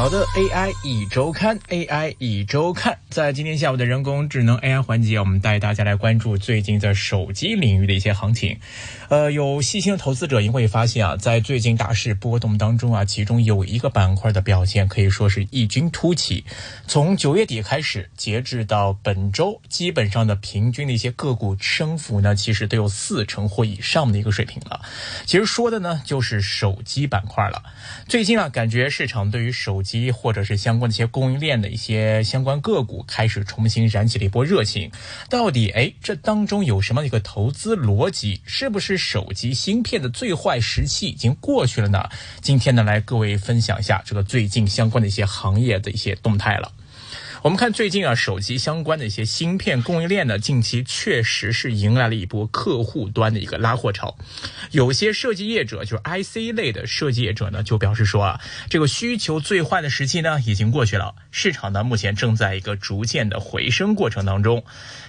好的，AI 一周刊，AI 一周刊，在今天下午的人工智能 AI 环节，我们带大家来关注最近在手机领域的一些行情。呃，有细心的投资者也会发现啊，在最近大势波动当中啊，其中有一个板块的表现可以说是异军突起。从九月底开始，截至到本周，基本上的平均的一些个股升幅呢，其实都有四成或以上的一个水平了。其实说的呢，就是手机板块了。最近啊，感觉市场对于手机机或者是相关的一些供应链的一些相关个股开始重新燃起了一波热情。到底哎，这当中有什么一个投资逻辑？是不是？手机芯片的最坏时期已经过去了呢。今天呢，来各位分享一下这个最近相关的一些行业的一些动态了。我们看最近啊，手机相关的一些芯片供应链呢，近期确实是迎来了一波客户端的一个拉货潮。有些设计业者，就是 IC 类的设计业者呢，就表示说啊，这个需求最坏的时期呢已经过去了，市场呢目前正在一个逐渐的回升过程当中。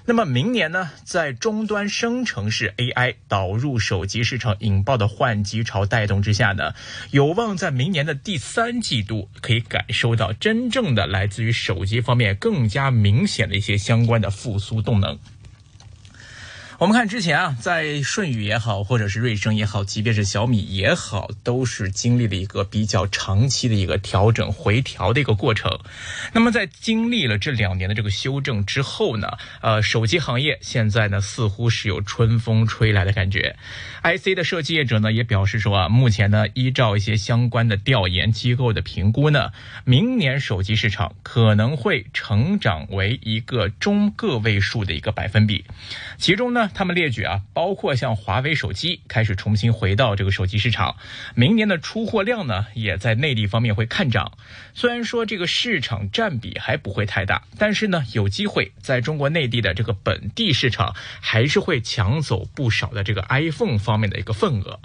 那么明年呢，在终端生成式 AI 导入手机市场引爆的换机潮带动之下呢，有望在明年的第三季度可以感受到真正的来自于手机方面。更加明显的一些相关的复苏动能。我们看之前啊，在舜宇也好，或者是瑞声也好，即便是小米也好，都是经历了一个比较长期的一个调整回调的一个过程。那么在经历了这两年的这个修正之后呢，呃，手机行业现在呢似乎是有春风吹来的感觉。IC 的设计业者呢也表示说啊，目前呢依照一些相关的调研机构的评估呢，明年手机市场可能会成长为一个中个位数的一个百分比，其中呢。他们列举啊，包括像华为手机开始重新回到这个手机市场，明年的出货量呢，也在内地方面会看涨。虽然说这个市场占比还不会太大，但是呢，有机会在中国内地的这个本地市场，还是会抢走不少的这个 iPhone 方面的一个份额。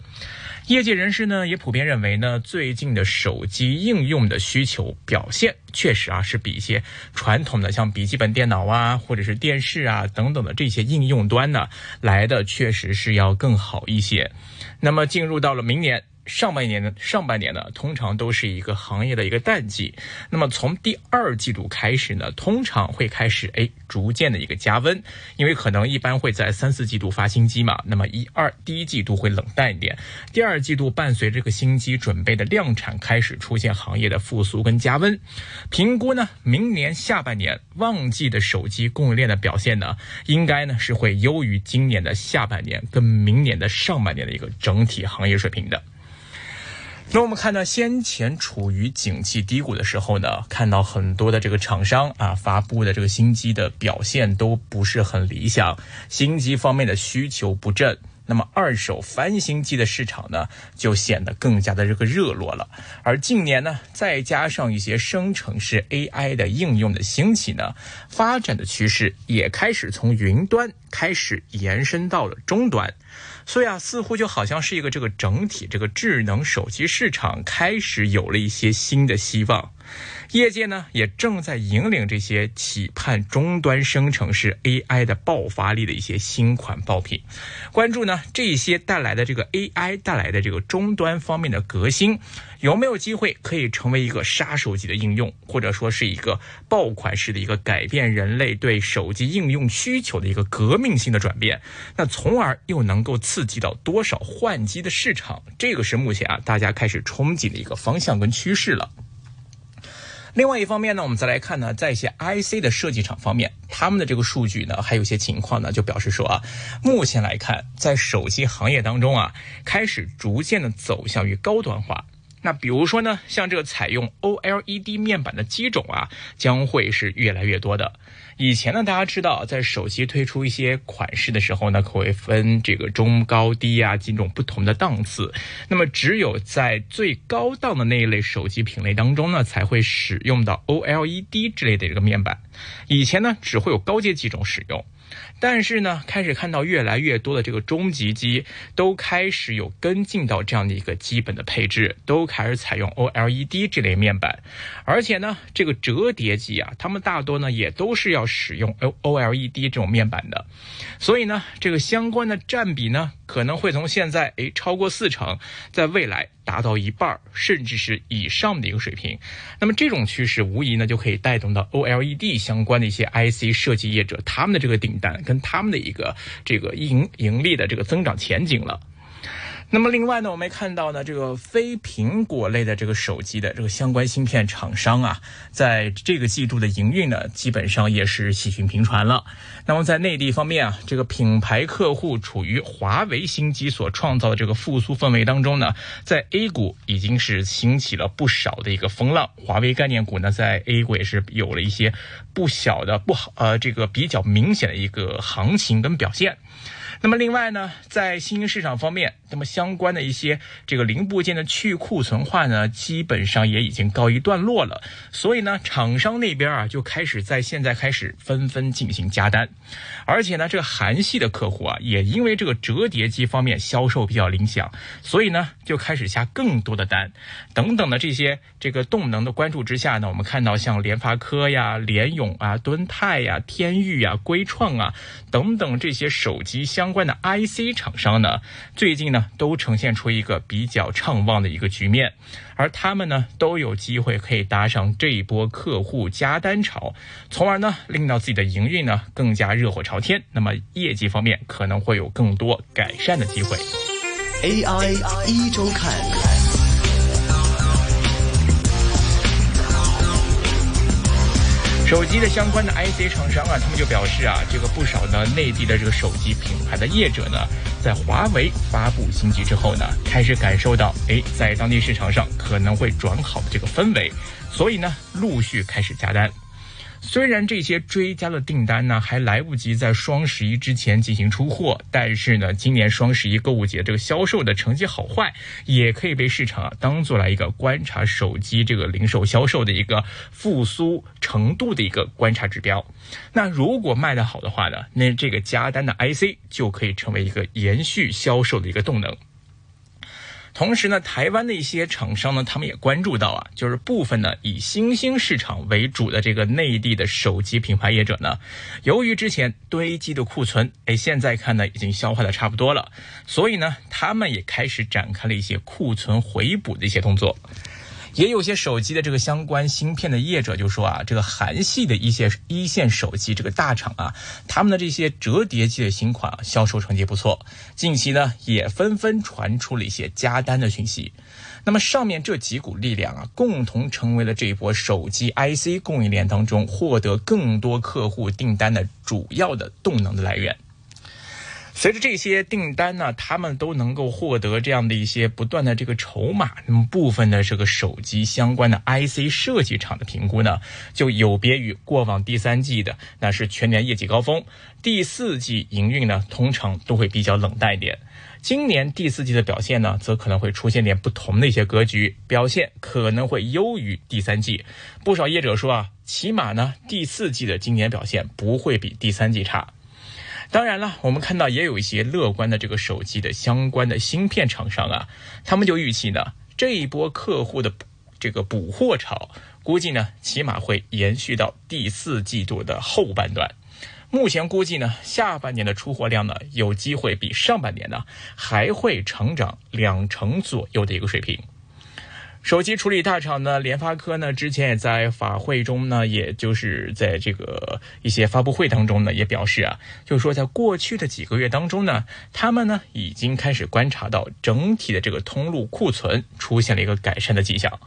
业界人士呢也普遍认为呢，最近的手机应用的需求表现确实啊是比一些传统的像笔记本电脑啊或者是电视啊等等的这些应用端呢来的确实是要更好一些。那么进入到了明年。上半年呢，上半年呢，通常都是一个行业的一个淡季。那么从第二季度开始呢，通常会开始哎，逐渐的一个加温，因为可能一般会在三四季度发新机嘛。那么一二第一季度会冷淡一点，第二季度伴随这个新机准备的量产开始出现行业的复苏跟加温。评估呢，明年下半年旺季的手机供应链的表现呢，应该呢是会优于今年的下半年跟明年的上半年的一个整体行业水平的。那我们看到先前处于景气低谷的时候呢，看到很多的这个厂商啊发布的这个新机的表现都不是很理想，新机方面的需求不振，那么二手翻新机的市场呢就显得更加的这个热络了。而近年呢，再加上一些生成式 AI 的应用的兴起呢，发展的趋势也开始从云端开始延伸到了终端。所以啊，似乎就好像是一个这个整体这个智能手机市场开始有了一些新的希望。业界呢也正在引领这些企盼终端生成式 AI 的爆发力的一些新款爆品，关注呢这些带来的这个 AI 带来的这个终端方面的革新，有没有机会可以成为一个杀手级的应用，或者说是一个爆款式的一个改变人类对手机应用需求的一个革命性的转变？那从而又能够刺激到多少换机的市场？这个是目前啊大家开始憧憬的一个方向跟趋势了。另外一方面呢，我们再来看呢，在一些 IC 的设计厂方面，他们的这个数据呢，还有一些情况呢，就表示说啊，目前来看，在手机行业当中啊，开始逐渐的走向于高端化。那比如说呢，像这个采用 OLED 面板的机种啊，将会是越来越多的。以前呢，大家知道，在手机推出一些款式的时候呢，可会分这个中高低啊几种不同的档次。那么，只有在最高档的那一类手机品类当中呢，才会使用到 OLED 之类的这个面板。以前呢，只会有高阶机种使用。但是呢，开始看到越来越多的这个中级机都开始有跟进到这样的一个基本的配置，都开始采用 OLED 这类面板，而且呢，这个折叠机啊，他们大多呢也都是要使用 O OLED 这种面板的，所以呢，这个相关的占比呢可能会从现在诶超过四成，在未来达到一半甚至是以上的一个水平。那么这种趋势无疑呢就可以带动到 OLED 相关的一些 IC 设计业者他们的这个订单跟他们的一个这个盈盈利的这个增长前景了。那么另外呢，我们也看到呢，这个非苹果类的这个手机的这个相关芯片厂商啊，在这个季度的营运呢，基本上也是喜讯频传了。那么在内地方面啊，这个品牌客户处于华为新机所创造的这个复苏氛围当中呢，在 A 股已经是兴起了不少的一个风浪。华为概念股呢，在 A 股也是有了一些不小的不好呃这个比较明显的一个行情跟表现。那么另外呢，在新兴市场方面，那么相关的一些这个零部件的去库存化呢，基本上也已经告一段落了。所以呢，厂商那边啊就开始在现在开始纷纷进行加单，而且呢，这个韩系的客户啊，也因为这个折叠机方面销售比较理想，所以呢，就开始下更多的单。等等的这些这个动能的关注之下呢，我们看到像联发科呀、联咏啊、敦泰呀、天域呀、归创啊等等这些手机相。相关的 IC 厂商呢，最近呢都呈现出一个比较畅旺的一个局面，而他们呢都有机会可以搭上这一波客户加单潮，从而呢令到自己的营运呢更加热火朝天。那么业绩方面可能会有更多改善的机会。AI 一周看。手机的相关的 IC 厂商啊，他们就表示啊，这个不少呢内地的这个手机品牌的业者呢，在华为发布新机之后呢，开始感受到哎，在当地市场上可能会转好的这个氛围，所以呢，陆续开始加单。虽然这些追加的订单呢还来不及在双十一之前进行出货，但是呢，今年双十一购物节这个销售的成绩好坏，也可以被市场啊当做来一个观察手机这个零售销售的一个复苏程度的一个观察指标。那如果卖得好的话呢，那这个加单的 IC 就可以成为一个延续销售的一个动能。同时呢，台湾的一些厂商呢，他们也关注到啊，就是部分呢以新兴市场为主的这个内地的手机品牌业者呢，由于之前堆积的库存，哎，现在看呢已经消化的差不多了，所以呢，他们也开始展开了一些库存回补的一些动作。也有些手机的这个相关芯片的业者就说啊，这个韩系的一些一线手机这个大厂啊，他们的这些折叠机的新款啊，销售成绩不错。近期呢，也纷纷传出了一些加单的讯息。那么上面这几股力量啊，共同成为了这一波手机 IC 供应链当中获得更多客户订单的主要的动能的来源。随着这些订单呢，他们都能够获得这样的一些不断的这个筹码，那么部分的这个手机相关的 IC 设计厂的评估呢，就有别于过往第三季的那是全年业绩高峰，第四季营运呢通常都会比较冷淡一点。今年第四季的表现呢，则可能会出现点不同的一些格局，表现可能会优于第三季。不少业者说啊，起码呢第四季的今年表现不会比第三季差。当然了，我们看到也有一些乐观的这个手机的相关的芯片厂商啊，他们就预期呢，这一波客户的这个补货潮，估计呢起码会延续到第四季度的后半段。目前估计呢，下半年的出货量呢，有机会比上半年呢还会成长两成左右的一个水平。手机处理大厂呢，联发科呢，之前也在法会中呢，也就是在这个一些发布会当中呢，也表示啊，就是说在过去的几个月当中呢，他们呢已经开始观察到整体的这个通路库存出现了一个改善的迹象，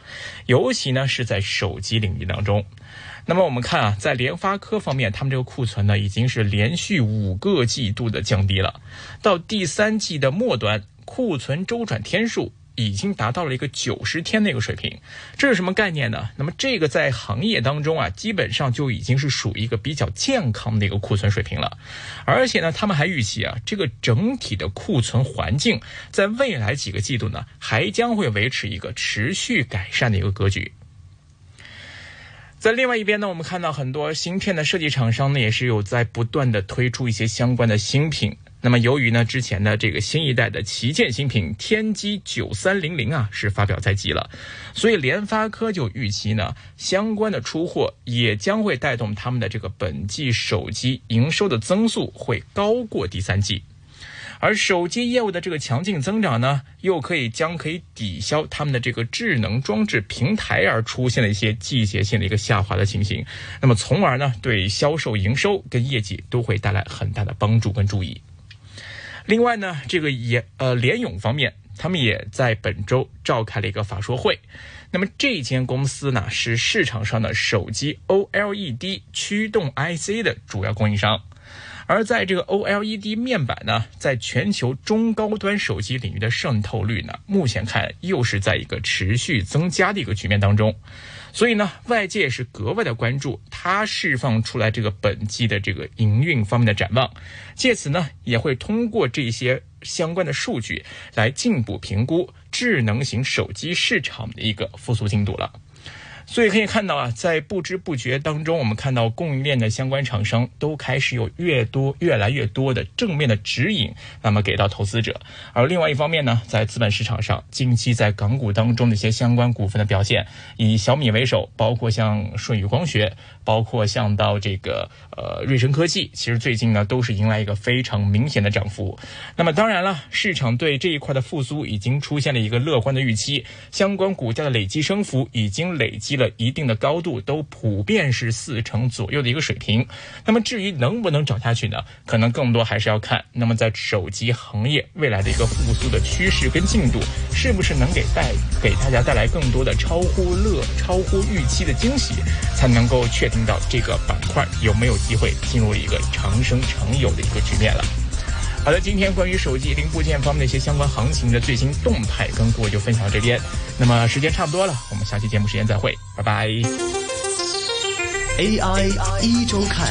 尤其呢是在手机领域当中。那么我们看啊，在联发科方面，他们这个库存呢已经是连续五个季度的降低了，到第三季的末端，库存周转天数。已经达到了一个九十天的一个水平，这是什么概念呢？那么这个在行业当中啊，基本上就已经是属于一个比较健康的一个库存水平了。而且呢，他们还预期啊，这个整体的库存环境在未来几个季度呢，还将会维持一个持续改善的一个格局。在另外一边呢，我们看到很多芯片的设计厂商呢，也是有在不断的推出一些相关的新品。那么，由于呢，之前的这个新一代的旗舰新品天玑九三零零啊是发表在即了，所以联发科就预期呢，相关的出货也将会带动他们的这个本季手机营收的增速会高过第三季。而手机业务的这个强劲增长呢，又可以将可以抵消他们的这个智能装置平台而出现了一些季节性的一个下滑的情形，那么从而呢，对销售营收跟业绩都会带来很大的帮助跟注意。另外呢，这个也呃联咏方面，他们也在本周召开了一个法说会。那么这间公司呢，是市场上的手机 OLED 驱动 IC 的主要供应商。而在这个 OLED 面板呢，在全球中高端手机领域的渗透率呢，目前看又是在一个持续增加的一个局面当中。所以呢，外界是格外的关注它释放出来这个本季的这个营运方面的展望，借此呢，也会通过这些相关的数据来进一步评估智能型手机市场的一个复苏进度了。所以可以看到啊，在不知不觉当中，我们看到供应链的相关厂商都开始有越多、越来越多的正面的指引，那么给到投资者。而另外一方面呢，在资本市场上，近期在港股当中的一些相关股份的表现，以小米为首，包括像舜宇光学，包括像到这个呃瑞声科技，其实最近呢都是迎来一个非常明显的涨幅。那么当然了，市场对这一块的复苏已经出现了一个乐观的预期，相关股价的累计升幅已经累积。了一定的高度，都普遍是四成左右的一个水平。那么至于能不能涨下去呢？可能更多还是要看，那么在手机行业未来的一个复苏的趋势跟进度，是不是能给带给大家带来更多的超乎乐、超乎预期的惊喜，才能够确定到这个板块有没有机会进入一个长生长有的一个局面了。好的，今天关于手机零部件方面的一些相关行情的最新动态，跟各位就分享到这边。那么时间差不多了，我们下期节目时间再会，拜拜。AI 一周看。